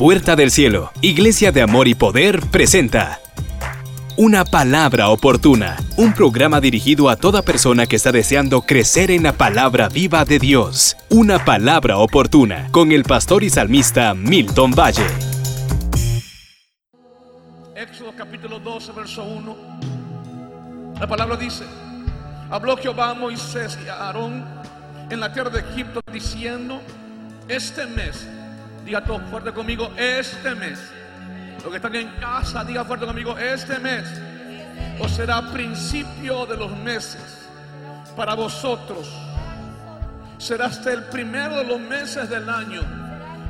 puerta del cielo, Iglesia de Amor y Poder presenta Una palabra oportuna, un programa dirigido a toda persona que está deseando crecer en la palabra viva de Dios. Una palabra oportuna con el pastor y salmista Milton Valle. Éxodo capítulo 12, verso 1. La palabra dice, habló Jehová a Moisés y a Aarón en la tierra de Egipto diciendo, este mes Diga todo fuerte conmigo, este mes. Los que están en casa, diga fuerte conmigo, este mes. O será principio de los meses para vosotros. Será hasta el primero de los meses del año.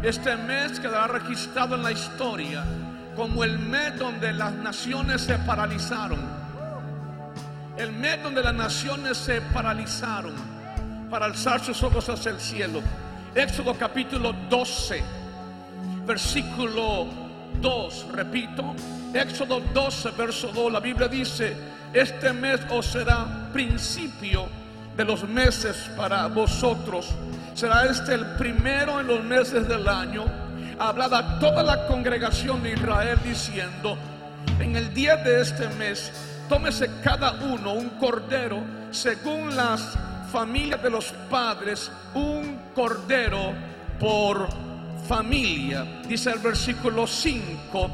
Este mes quedará registrado en la historia como el mes donde las naciones se paralizaron. El mes donde las naciones se paralizaron para alzar sus ojos hacia el cielo. Éxodo capítulo 12 versículo 2, repito, Éxodo 12, verso 2, la Biblia dice, este mes os será principio de los meses para vosotros. Será este el primero en los meses del año. Hablada toda la congregación de Israel diciendo, en el día de este mes, tómese cada uno un cordero según las familias de los padres, un cordero por familia. Dice el versículo 5,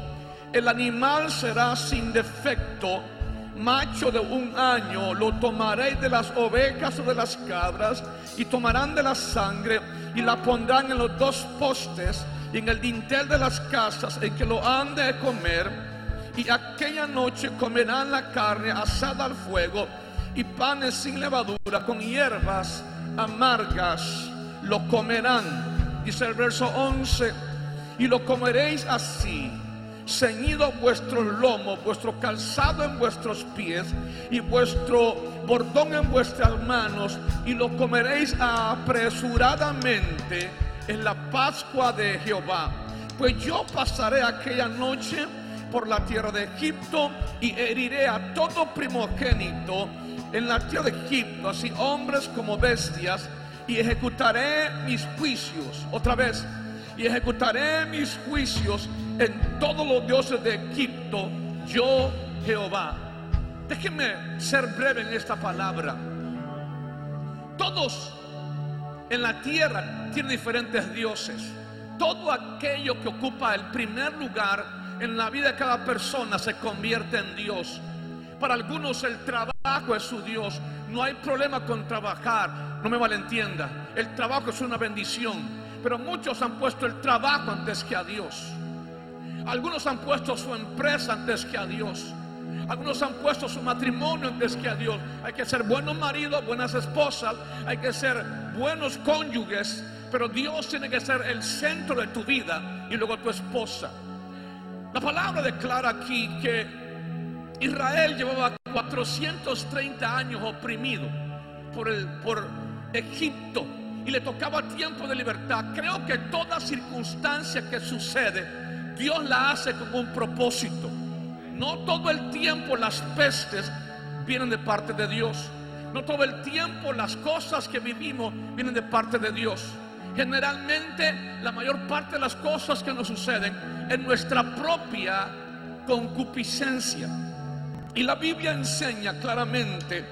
el animal será sin defecto, macho de un año, lo tomaréis de las ovejas o de las cabras y tomarán de la sangre y la pondrán en los dos postes y en el dintel de las casas el que lo han de comer y aquella noche comerán la carne asada al fuego y panes sin levadura con hierbas amargas lo comerán Dice el verso 11, y lo comeréis así, ceñido vuestro lomo, vuestro calzado en vuestros pies y vuestro bordón en vuestras manos, y lo comeréis apresuradamente en la Pascua de Jehová. Pues yo pasaré aquella noche por la tierra de Egipto y heriré a todo primogénito en la tierra de Egipto, así hombres como bestias y ejecutaré mis juicios, otra vez, y ejecutaré mis juicios en todos los dioses de Egipto, yo Jehová. Déjenme ser breve en esta palabra. Todos en la tierra tienen diferentes dioses. Todo aquello que ocupa el primer lugar en la vida de cada persona se convierte en Dios. Para algunos el trabajo es su Dios. No hay problema con trabajar. No me malentienda. El trabajo es una bendición. Pero muchos han puesto el trabajo antes que a Dios. Algunos han puesto su empresa antes que a Dios. Algunos han puesto su matrimonio antes que a Dios. Hay que ser buenos maridos, buenas esposas. Hay que ser buenos cónyuges. Pero Dios tiene que ser el centro de tu vida y luego tu esposa. La palabra declara aquí que Israel llevaba 430 años oprimido por, Egipto y le tocaba tiempo de libertad. Creo que toda circunstancia que sucede, Dios la hace con un propósito. No todo el tiempo las pestes vienen de parte de Dios. No todo el tiempo las cosas que vivimos vienen de parte de Dios. Generalmente la mayor parte de las cosas que nos suceden en nuestra propia concupiscencia. Y la Biblia enseña claramente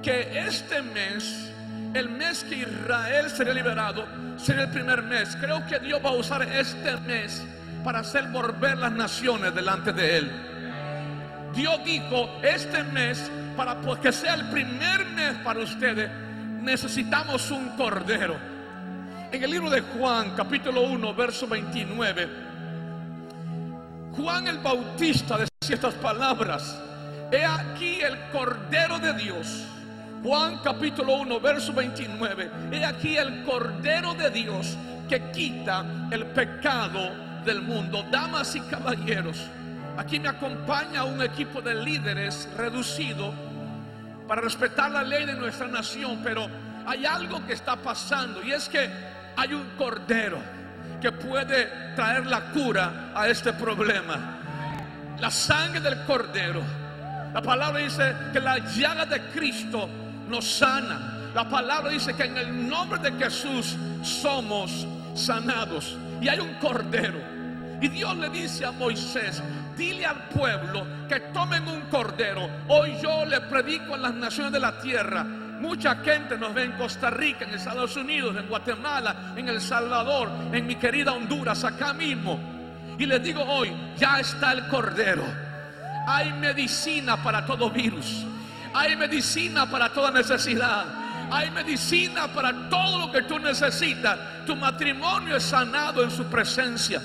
que este mes, el mes que Israel sería liberado, sería el primer mes. Creo que Dios va a usar este mes para hacer volver las naciones delante de Él. Dios dijo, este mes, para que sea el primer mes para ustedes, necesitamos un cordero. En el libro de Juan, capítulo 1, verso 29, Juan el Bautista decía estas palabras. He aquí el Cordero de Dios. Juan capítulo 1, verso 29. He aquí el Cordero de Dios que quita el pecado del mundo. Damas y caballeros, aquí me acompaña un equipo de líderes reducido para respetar la ley de nuestra nación, pero hay algo que está pasando y es que hay un Cordero que puede traer la cura a este problema. La sangre del Cordero la palabra dice que la llaga de Cristo nos sana. La palabra dice que en el nombre de Jesús somos sanados. Y hay un cordero. Y Dios le dice a Moisés, dile al pueblo que tomen un cordero. Hoy yo le predico en las naciones de la tierra. Mucha gente nos ve en Costa Rica, en Estados Unidos, en Guatemala, en El Salvador, en mi querida Honduras, acá mismo. Y les digo hoy, ya está el cordero. Hay medicina para todo virus. Hay medicina para toda necesidad. Hay medicina para todo lo que tú necesitas. Tu matrimonio es sanado en su presencia.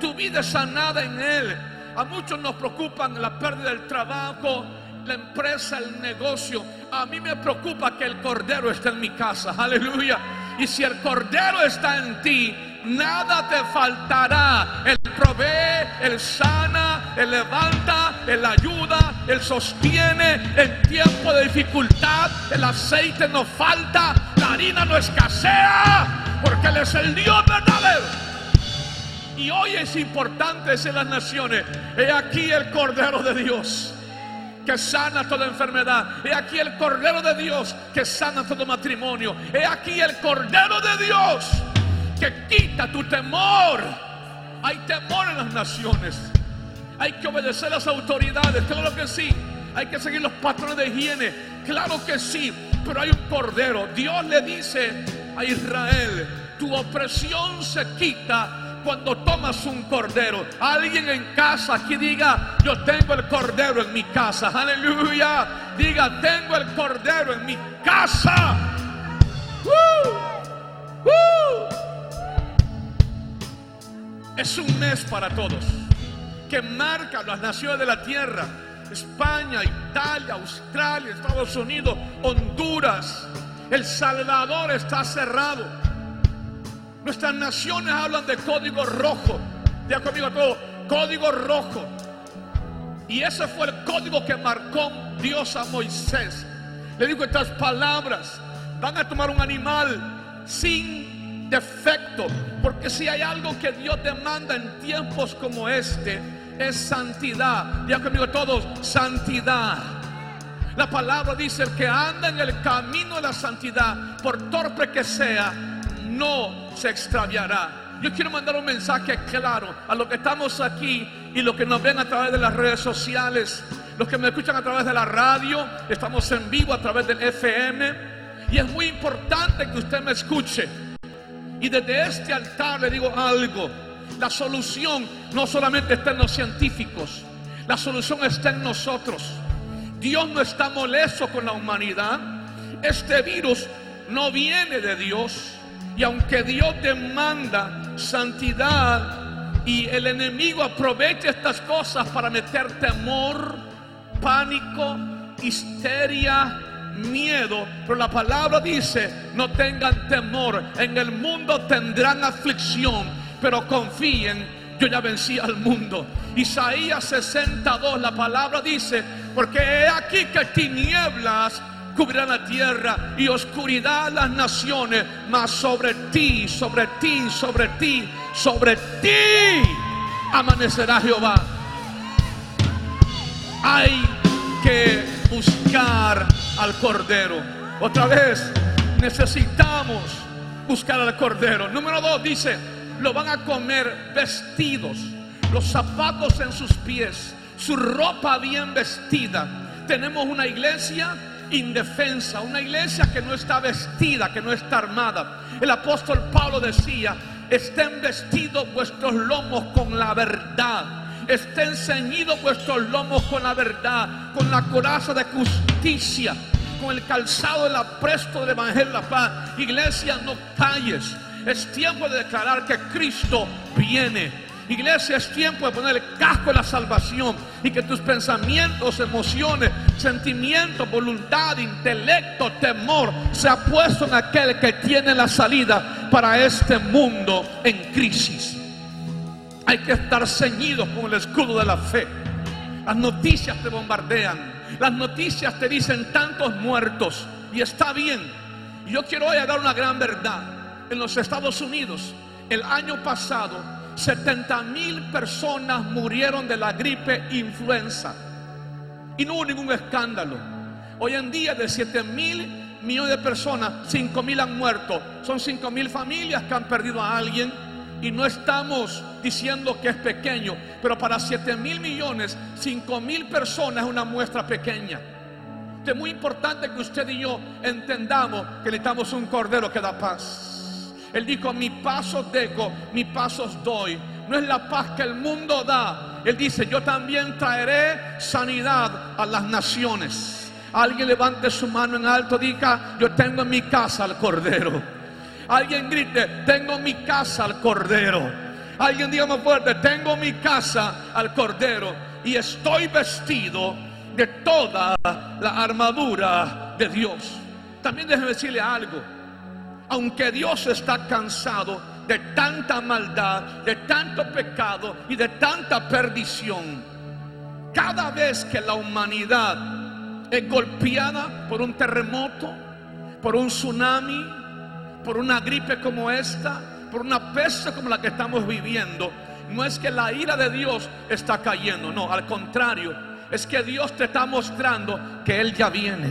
Tu vida es sanada en Él. A muchos nos preocupan la pérdida del trabajo, la empresa, el negocio. A mí me preocupa que el Cordero esté en mi casa. Aleluya. Y si el Cordero está en ti, nada te faltará. Él provee, Él sana, Él levanta, Él ayuda, Él sostiene en tiempo de dificultad. El aceite no falta, la harina no escasea, porque Él es el Dios verdadero. Y hoy es importante en las naciones. He aquí el Cordero de Dios que sana toda enfermedad. He aquí el Cordero de Dios que sana todo matrimonio. He aquí el Cordero de Dios que quita tu temor. Hay temor en las naciones. Hay que obedecer las autoridades, claro que sí. Hay que seguir los patrones de higiene, claro que sí. Pero hay un Cordero. Dios le dice a Israel, tu opresión se quita cuando tomas un cordero. Alguien en casa aquí diga, yo tengo el cordero en mi casa. Aleluya. Diga, tengo el cordero en mi casa. Es un mes para todos que marca las naciones de la tierra. España, Italia, Australia, Estados Unidos, Honduras. El Salvador está cerrado. Nuestras naciones hablan de código rojo. Ya conmigo todo, código rojo. Y ese fue el código que marcó Dios a Moisés. Le digo estas palabras. Van a tomar un animal sin defecto. Porque si hay algo que Dios demanda en tiempos como este, es santidad. Ya conmigo todos, santidad. La palabra dice, el que anda en el camino de la santidad, por torpe que sea, no se extraviará. Yo quiero mandar un mensaje claro a los que estamos aquí y los que nos ven a través de las redes sociales, los que me escuchan a través de la radio, estamos en vivo a través del FM y es muy importante que usted me escuche. Y desde este altar le digo algo, la solución no solamente está en los científicos, la solución está en nosotros. Dios no está molesto con la humanidad. Este virus no viene de Dios. Y aunque Dios demanda santidad y el enemigo aprovecha estas cosas para meter temor, pánico, histeria, miedo, pero la palabra dice, no tengan temor, en el mundo tendrán aflicción, pero confíen, yo ya vencí al mundo. Isaías 62, la palabra dice, porque he aquí que tinieblas cubrirá la tierra y oscuridad las naciones, mas sobre ti, sobre ti, sobre ti, sobre ti amanecerá Jehová. Hay que buscar al Cordero. Otra vez, necesitamos buscar al Cordero. Número dos dice, lo van a comer vestidos, los zapatos en sus pies, su ropa bien vestida. Tenemos una iglesia indefensa, una iglesia que no está vestida, que no está armada. El apóstol Pablo decía, estén vestidos vuestros lomos con la verdad. Estén ceñidos vuestros lomos con la verdad, con la coraza de justicia, con el calzado del apresto del evangelio de la paz. Iglesia, no calles. Es tiempo de declarar que Cristo viene Iglesia, es tiempo de poner el casco de la salvación y que tus pensamientos, emociones, sentimientos, voluntad, intelecto, temor sea puesto en aquel que tiene la salida para este mundo en crisis. Hay que estar ceñidos con el escudo de la fe. Las noticias te bombardean. Las noticias te dicen tantos muertos. Y está bien. Yo quiero hoy dar una gran verdad. En los Estados Unidos, el año pasado, 70 mil personas murieron de la gripe influenza y no hubo ningún escándalo. Hoy en día de 7 mil millones de personas, 5 mil han muerto. Son 5 mil familias que han perdido a alguien Y no estamos diciendo que es pequeño, pero para 7 mil millones, 5 mil personas es una muestra pequeña. Es muy importante que usted y yo entendamos que necesitamos un cordero que da paz. Él dijo, mi paso dejo, mi pasos doy. No es la paz que el mundo da. Él dice, yo también traeré sanidad a las naciones. Alguien levante su mano en alto, diga, yo tengo en mi casa al cordero. Alguien grite, tengo mi casa al cordero. Alguien diga más fuerte, tengo mi casa al cordero y estoy vestido de toda la armadura de Dios. También déjeme decirle algo. Aunque Dios está cansado de tanta maldad, de tanto pecado y de tanta perdición, cada vez que la humanidad es golpeada por un terremoto, por un tsunami, por una gripe como esta, por una peste como la que estamos viviendo, no es que la ira de Dios está cayendo, no, al contrario, es que Dios te está mostrando que Él ya viene.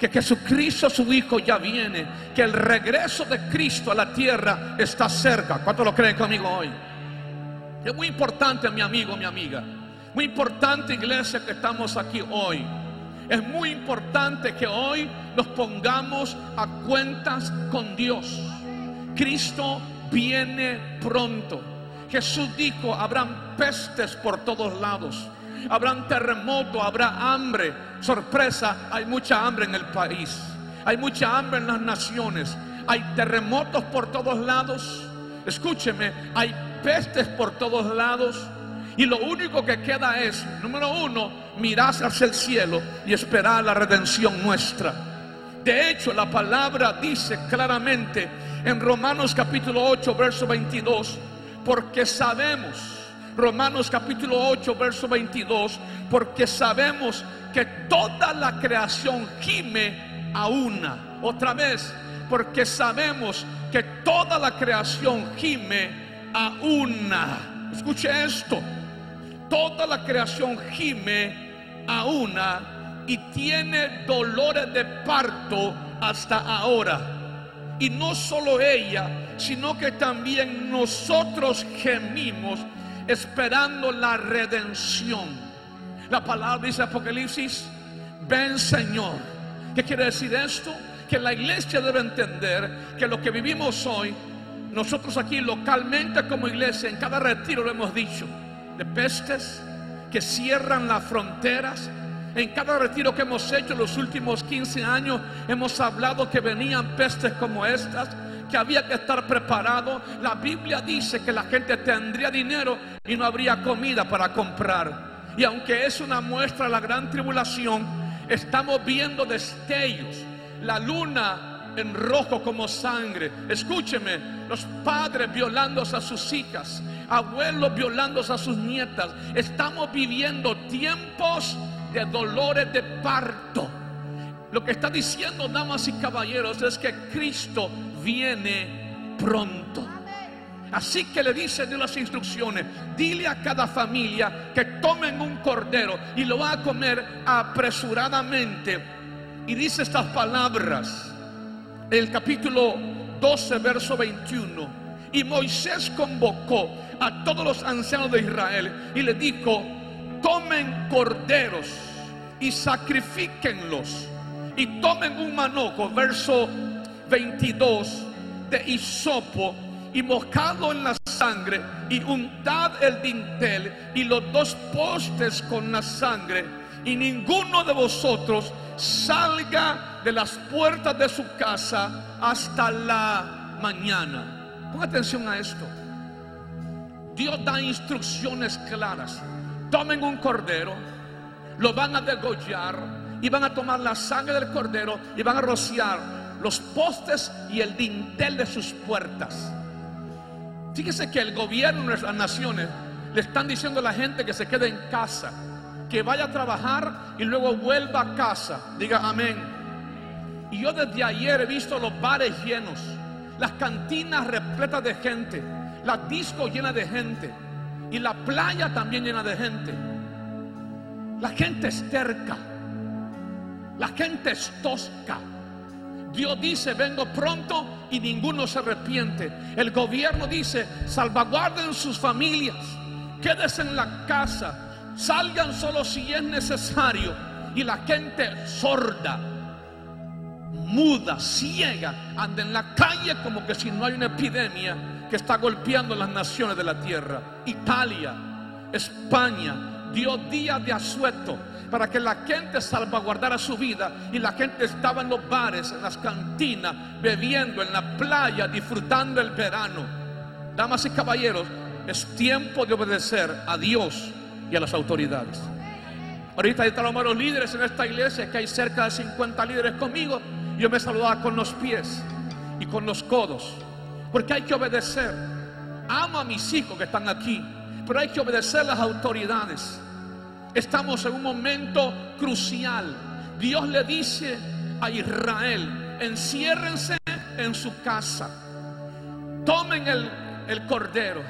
Que Jesucristo su Hijo ya viene. Que el regreso de Cristo a la tierra está cerca. ¿Cuántos lo creen conmigo hoy? Es muy importante, mi amigo, mi amiga. Muy importante, iglesia, que estamos aquí hoy. Es muy importante que hoy nos pongamos a cuentas con Dios. Cristo viene pronto. Jesús dijo, habrán pestes por todos lados habrán terremotos, habrá hambre. Sorpresa, hay mucha hambre en el país. Hay mucha hambre en las naciones. Hay terremotos por todos lados. Escúcheme, hay pestes por todos lados. Y lo único que queda es, número uno, mirar hacia el cielo y esperar la redención nuestra. De hecho, la palabra dice claramente en Romanos capítulo 8, verso 22, porque sabemos Romanos capítulo 8, verso 22, porque sabemos que toda la creación gime a una. Otra vez, porque sabemos que toda la creación gime a una. Escuche esto, toda la creación gime a una y tiene dolores de parto hasta ahora. Y no solo ella, sino que también nosotros gemimos esperando la redención. La palabra dice Apocalipsis, ven Señor. ¿Qué quiere decir esto? Que la iglesia debe entender que lo que vivimos hoy, nosotros aquí localmente como iglesia, en cada retiro lo hemos dicho, de pestes que cierran las fronteras, en cada retiro que hemos hecho los últimos 15 años hemos hablado que venían pestes como estas, que había que estar preparado. La Biblia dice que la gente tendría dinero y no habría comida para comprar. Y aunque es una muestra de la gran tribulación, estamos viendo destellos. La luna en rojo como sangre. Escúcheme, los padres violándose a sus hijas, abuelos violándose a sus nietas. Estamos viviendo tiempos de dolores de parto. Lo que está diciendo, damas y caballeros, es que Cristo viene pronto. Así que le dice de las instrucciones, dile a cada familia que tomen un cordero y lo va a comer apresuradamente. Y dice estas palabras, el capítulo 12, verso 21. Y Moisés convocó a todos los ancianos de Israel y le dijo, tomen corderos y sacrifíquenlos y tomen un manojo, verso 22 de hisopo y mojado en la sangre y untad el dintel y los dos postes con la sangre y ninguno de vosotros salga de las puertas de su casa hasta la mañana. Ponga atención a esto. Dios da instrucciones claras. Tomen un cordero, lo van a degollar y van a tomar la sangre del cordero y van a rociar los postes y el dintel de sus puertas. Fíjese que el gobierno de las naciones le están diciendo a la gente que se quede en casa, que vaya a trabajar y luego vuelva a casa. Diga amén. Y yo desde ayer he visto los bares llenos, las cantinas repletas de gente, las discos llenas de gente y la playa también llena de gente. La gente es terca, la gente es tosca. Dios dice, vengo pronto y ninguno se arrepiente. El gobierno dice, salvaguarden sus familias, quédense en la casa, salgan solo si es necesario. Y la gente sorda, muda, ciega, anda en la calle como que si no hay una epidemia que está golpeando las naciones de la tierra. Italia, España, dio días de asueto para que la gente salvaguardara su vida y la gente estaba en los bares, en las cantinas, bebiendo en la playa, disfrutando el verano. Damas y caballeros, es tiempo de obedecer a Dios y a las autoridades. Ahorita están los líderes en esta iglesia, que hay cerca de 50 líderes conmigo. Yo me saludaba con los pies y con los codos, porque hay que obedecer. Amo a mis hijos que están aquí, pero hay que obedecer las autoridades. Estamos en un momento crucial. Dios le dice a Israel, enciérrense en su casa, tomen el, el cordero,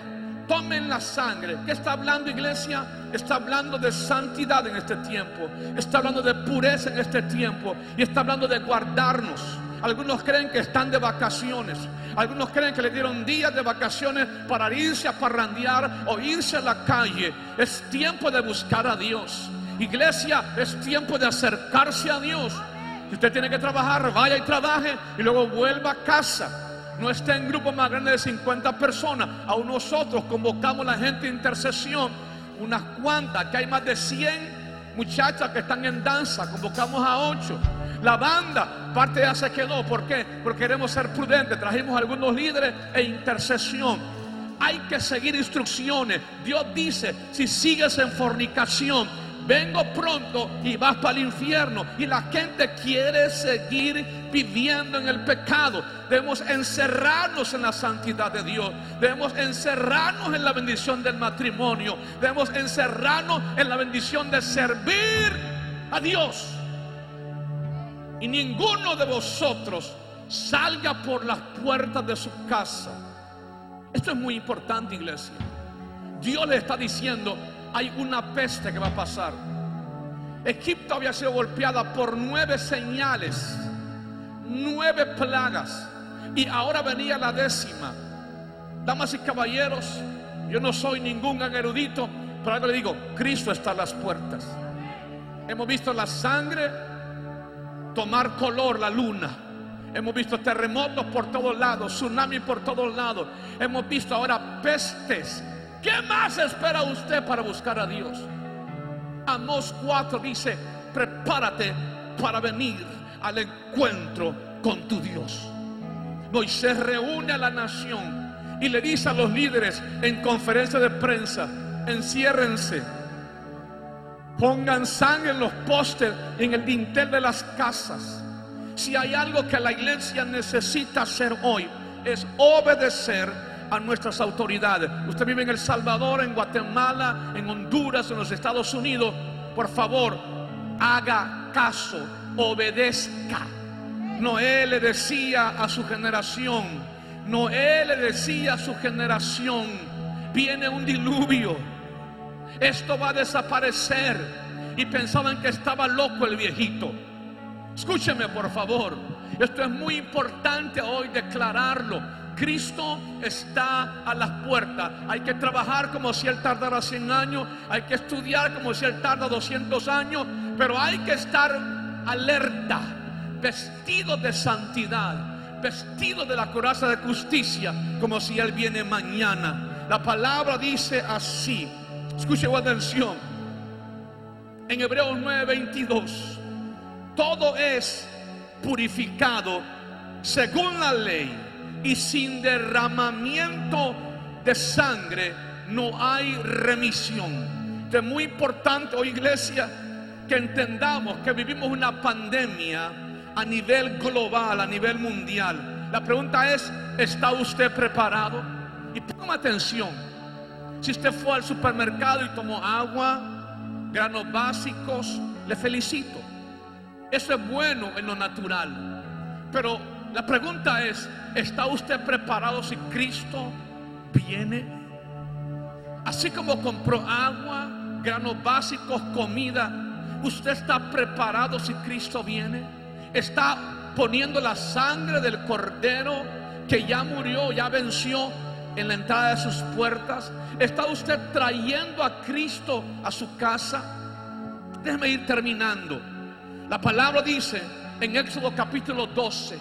tomen la sangre. ¿Qué está hablando iglesia? Está hablando de santidad en este tiempo, está hablando de pureza en este tiempo y está hablando de guardarnos. Algunos creen que están de vacaciones. Algunos creen que le dieron días de vacaciones para irse a parrandear o irse a la calle. Es tiempo de buscar a Dios. Iglesia, es tiempo de acercarse a Dios. Si usted tiene que trabajar, vaya y trabaje y luego vuelva a casa. No esté en grupo más grande de 50 personas. Aún nosotros convocamos a la gente de intercesión, unas cuantas, que hay más de 100 muchachas que están en danza, convocamos a 8. La banda, parte ya se quedó. ¿Por qué? Porque queremos ser prudentes. Trajimos algunos líderes e intercesión. Hay que seguir instrucciones. Dios dice, si sigues en fornicación, vengo pronto y vas para el infierno. Y la gente quiere seguir viviendo en el pecado. Debemos encerrarnos en la santidad de Dios. Debemos encerrarnos en la bendición del matrimonio. Debemos encerrarnos en la bendición de servir a Dios. Y ninguno de vosotros salga por las puertas de su casa. Esto es muy importante, iglesia. Dios le está diciendo, hay una peste que va a pasar. Egipto había sido golpeada por nueve señales, nueve plagas, y ahora venía la décima. Damas y caballeros, yo no soy ningún erudito, pero algo le digo, Cristo está a las puertas. Hemos visto la sangre tomar color la luna. Hemos visto terremotos por todos lados, tsunamis por todos lados. Hemos visto ahora pestes. ¿Qué más espera usted para buscar a Dios? Amos 4 dice, prepárate para venir al encuentro con tu Dios. Moisés reúne a la nación y le dice a los líderes en conferencia de prensa, enciérrense Pongan sangre en los postes, en el dintel de las casas. Si hay algo que la iglesia necesita hacer hoy, es obedecer a nuestras autoridades. Usted vive en El Salvador, en Guatemala, en Honduras, en los Estados Unidos. Por favor, haga caso, obedezca. Noé le decía a su generación, Noé le decía a su generación, viene un diluvio esto va a desaparecer. Y pensaban que estaba loco el viejito. Escúcheme por favor. Esto es muy importante hoy declararlo. Cristo está a las puertas. Hay que trabajar como si Él tardara 100 años. Hay que estudiar como si Él tarda 200 años. Pero hay que estar alerta, vestido de santidad, vestido de la coraza de justicia, como si Él viene mañana. La palabra dice así. Escuche con atención. En Hebreos 9:22, todo es purificado según la ley y sin derramamiento de sangre no hay remisión. Es muy importante hoy iglesia que entendamos que vivimos una pandemia a nivel global, a nivel mundial. La pregunta es, ¿está usted preparado? Y ponga atención. Si usted fue al supermercado y tomó agua, granos básicos, le felicito. Eso es bueno en lo natural. Pero la pregunta es, ¿está usted preparado si Cristo viene? Así como compró agua, granos básicos, comida, ¿usted está preparado si Cristo viene? ¿Está poniendo la sangre del cordero que ya murió, ya venció en la entrada de sus puertas? ¿Está usted trayendo a Cristo a su casa? Déjeme ir terminando. La palabra dice en Éxodo capítulo 12,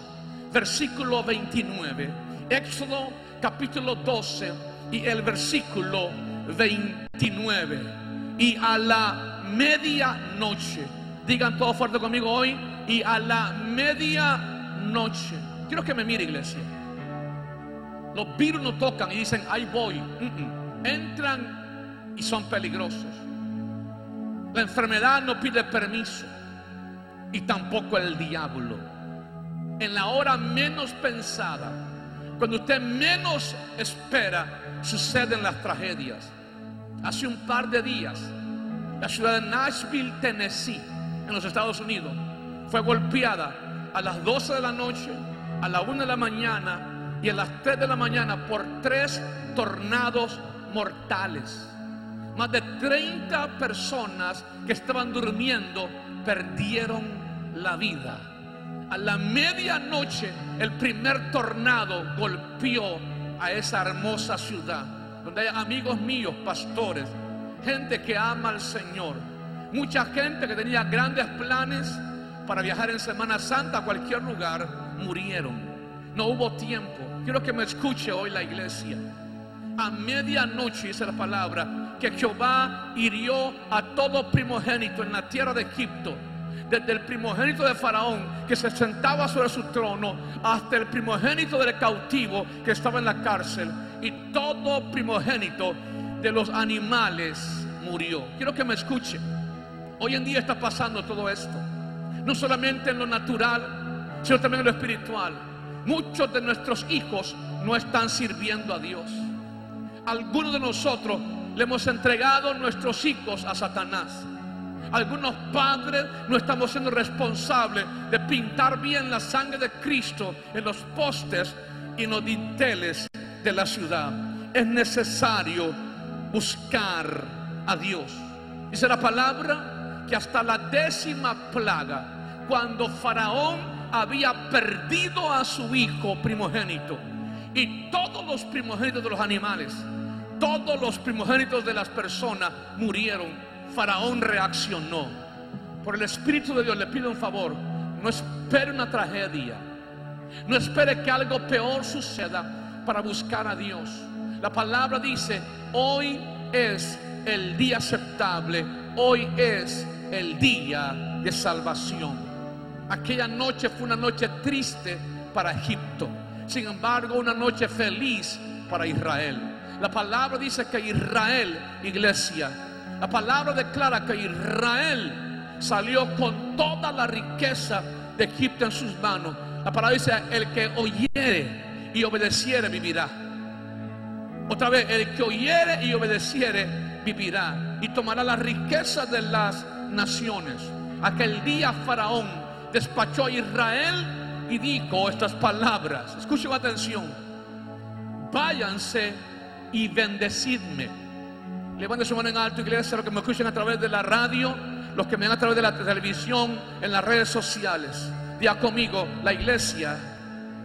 versículo 29. Éxodo capítulo 12 y el versículo 29. Y a la medianoche, digan todo fuerte conmigo hoy, y a la medianoche. Quiero que me mire iglesia. Los virus no tocan y dicen, ahí voy. Entran y son peligrosos. La enfermedad no pide permiso y tampoco el diablo. En la hora menos pensada, cuando usted menos espera, suceden las tragedias. Hace un par de días, la ciudad de Nashville, Tennessee, en los Estados Unidos, fue golpeada a las 12 de la noche, a la 1 de la mañana y a las 3 de la mañana por tres tornados mortales. Más de 30 personas que estaban durmiendo perdieron la vida. A la medianoche el primer tornado golpeó a esa hermosa ciudad, donde hay amigos míos, pastores, gente que ama al Señor, mucha gente que tenía grandes planes para viajar en Semana Santa a cualquier lugar, murieron. No hubo tiempo. Quiero que me escuche hoy la iglesia. A medianoche dice la palabra que Jehová hirió a todo primogénito en la tierra de Egipto. Desde el primogénito de Faraón que se sentaba sobre su trono hasta el primogénito del cautivo que estaba en la cárcel. Y todo primogénito de los animales murió. Quiero que me escuche. Hoy en día está pasando todo esto. No solamente en lo natural, sino también en lo espiritual. Muchos de nuestros hijos no están sirviendo a Dios. Algunos de nosotros le hemos entregado nuestros hijos a Satanás. Algunos padres no estamos siendo responsables de pintar bien la sangre de Cristo en los postes y en los dinteles de la ciudad. Es necesario buscar a Dios. Dice la palabra que hasta la décima plaga, cuando Faraón había perdido a su hijo primogénito. Y todos los primogénitos de los animales, todos los primogénitos de las personas murieron. Faraón reaccionó. Por el Espíritu de Dios le pido un favor. No espere una tragedia. No espere que algo peor suceda para buscar a Dios. La palabra dice, hoy es el día aceptable. Hoy es el día de salvación. Aquella noche fue una noche triste para Egipto. Sin embargo, una noche feliz para Israel. La palabra dice que Israel, iglesia, la palabra declara que Israel salió con toda la riqueza de Egipto en sus manos. La palabra dice, el que oyere y obedeciere vivirá. Otra vez, el que oyere y obedeciere vivirá y tomará la riqueza de las naciones. Aquel día Faraón despachó a Israel y dijo estas palabras. Escuchen atención. Váyanse y bendecidme. Levante su mano en alto, iglesia, los que me escuchen a través de la radio, los que me ven a través de la televisión, en las redes sociales. Diga conmigo, la iglesia,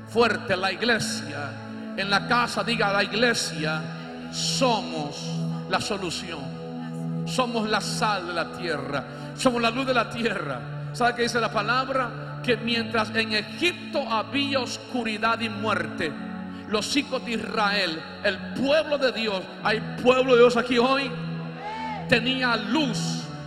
fuerte, la iglesia. En la casa, diga la iglesia, somos la solución. Somos la sal de la tierra. Somos la luz de la tierra. ¿Sabe qué dice la palabra? Que mientras en Egipto había oscuridad y muerte, los hijos de Israel, el pueblo de Dios, hay pueblo de Dios aquí hoy, tenía luz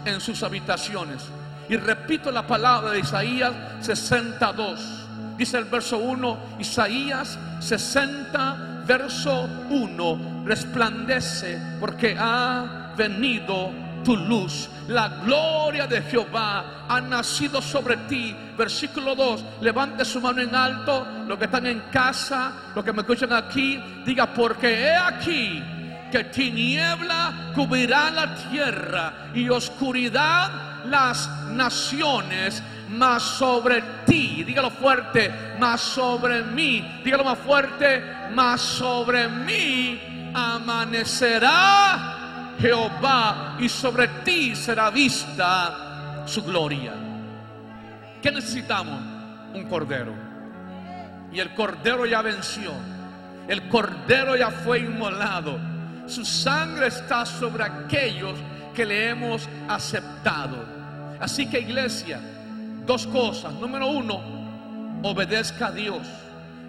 en sus habitaciones. Y repito la palabra de Isaías 62. Dice el verso 1, Isaías 60, verso 1, resplandece porque ha venido tu luz. La gloria de Jehová ha nacido sobre ti. Versículo 2. Levante su mano en alto. Los que están en casa, los que me escuchan aquí, diga, porque he aquí que tiniebla cubrirá la tierra y oscuridad las naciones, más sobre ti, dígalo fuerte, más sobre mí, dígalo más fuerte, más sobre mí amanecerá Jehová y sobre ti será vista su gloria. ¿Qué necesitamos? un cordero. Y el cordero ya venció. El cordero ya fue inmolado. Su sangre está sobre aquellos que le hemos aceptado. Así que iglesia, dos cosas. Número uno, obedezca a Dios.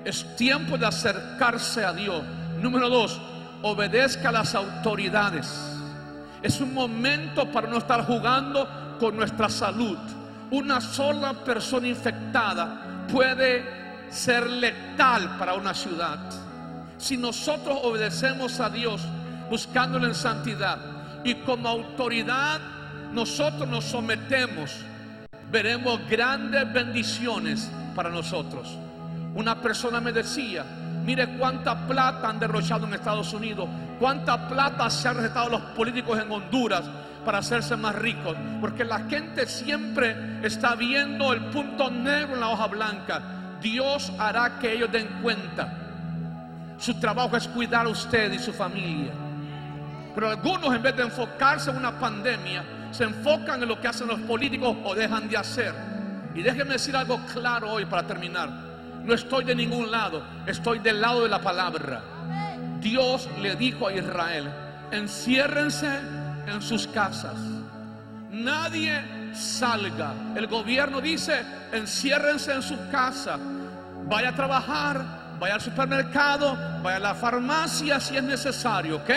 Es tiempo de acercarse a Dios. Número dos, obedezca a las autoridades. Es un momento para no estar jugando con nuestra salud. Una sola persona infectada puede ser letal para una ciudad. Si nosotros obedecemos a Dios buscándolo en santidad y como autoridad nosotros nos sometemos, veremos grandes bendiciones para nosotros. Una persona me decía, mire cuánta plata han derrochado en Estados Unidos, cuánta plata se han recetado los políticos en Honduras para hacerse más ricos, porque la gente siempre está viendo el punto negro en la hoja blanca. Dios hará que ellos den cuenta. Su trabajo es cuidar a usted y su familia. Pero algunos en vez de enfocarse en una pandemia, se enfocan en lo que hacen los políticos o dejan de hacer. Y déjenme decir algo claro hoy para terminar. No estoy de ningún lado, estoy del lado de la palabra. Dios le dijo a Israel, enciérrense en sus casas. Nadie salga. El gobierno dice, enciérrense en su casa. Vaya a trabajar, vaya al supermercado, vaya a la farmacia si es necesario, ¿ok?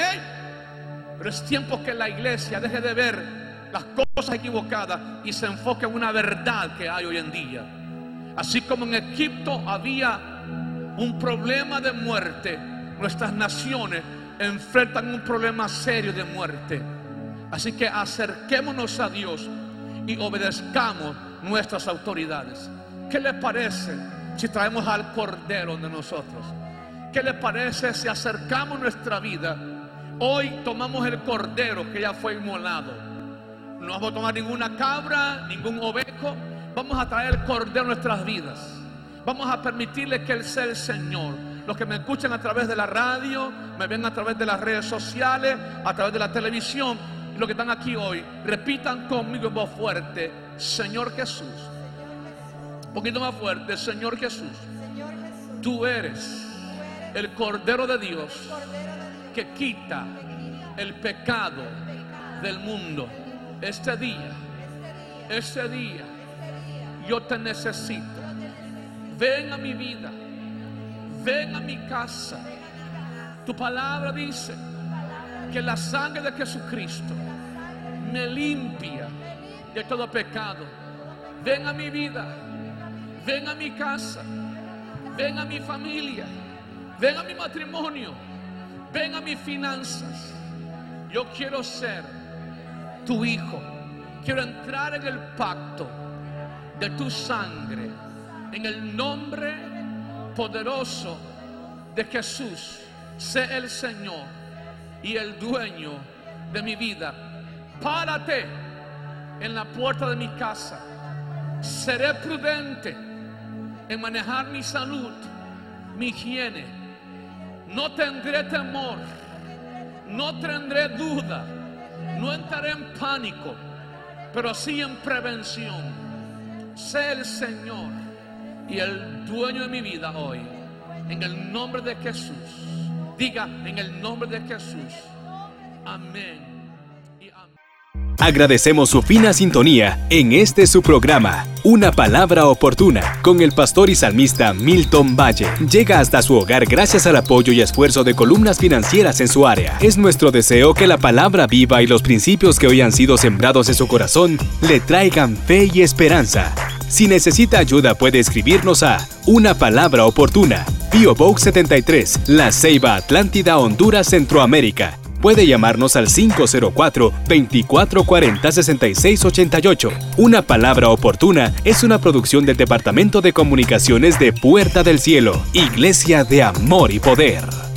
Pero es tiempo que la iglesia deje de ver las cosas equivocadas y se enfoque en una verdad que hay hoy en día. Así como en Egipto había un problema de muerte, nuestras naciones enfrentan un problema serio de muerte. Así que acerquémonos a Dios y obedezcamos nuestras autoridades. ¿Qué le parece si traemos al Cordero de nosotros? ¿Qué le parece si acercamos nuestra vida? Hoy tomamos el Cordero que ya fue inmolado. No vamos a tomar ninguna cabra, ningún ovejo. Vamos a traer el Cordero a nuestras vidas. Vamos a permitirle que Él sea el Señor. Los que me escuchan a través de la radio, me ven a través de las redes sociales, a través de la televisión, los que están aquí hoy, repitan conmigo en voz fuerte, Señor Jesús. Un poquito más fuerte, Señor Jesús. Tú eres el Cordero de Dios que quita el pecado del mundo. Este día, este día, yo te necesito. Ven a mi vida, ven a mi casa. Tu palabra dice que la sangre de Jesucristo me limpia de todo pecado. Ven a mi vida, ven a mi casa, ven a mi familia, ven a mi matrimonio, ven a mis finanzas. Yo quiero ser tu hijo, quiero entrar en el pacto de tu sangre, en el nombre poderoso de Jesús. Sé el Señor y el dueño de mi vida párate en la puerta de mi casa. Seré prudente en manejar mi salud, mi higiene. No tendré temor, no tendré duda, no entraré en pánico, pero sí en prevención. Sé el Señor y el dueño de mi vida hoy. En el nombre de Jesús. Diga en el nombre de Jesús. Amén. Agradecemos su fina sintonía en este su programa, Una Palabra Oportuna, con el pastor y salmista Milton Valle. Llega hasta su hogar gracias al apoyo y esfuerzo de columnas financieras en su área. Es nuestro deseo que la palabra viva y los principios que hoy han sido sembrados en su corazón le traigan fe y esperanza. Si necesita ayuda puede escribirnos a Una Palabra Oportuna, Bio Box 73, La Ceiba Atlántida, Honduras, Centroamérica puede llamarnos al 504-2440-6688. Una palabra oportuna es una producción del Departamento de Comunicaciones de Puerta del Cielo, Iglesia de Amor y Poder.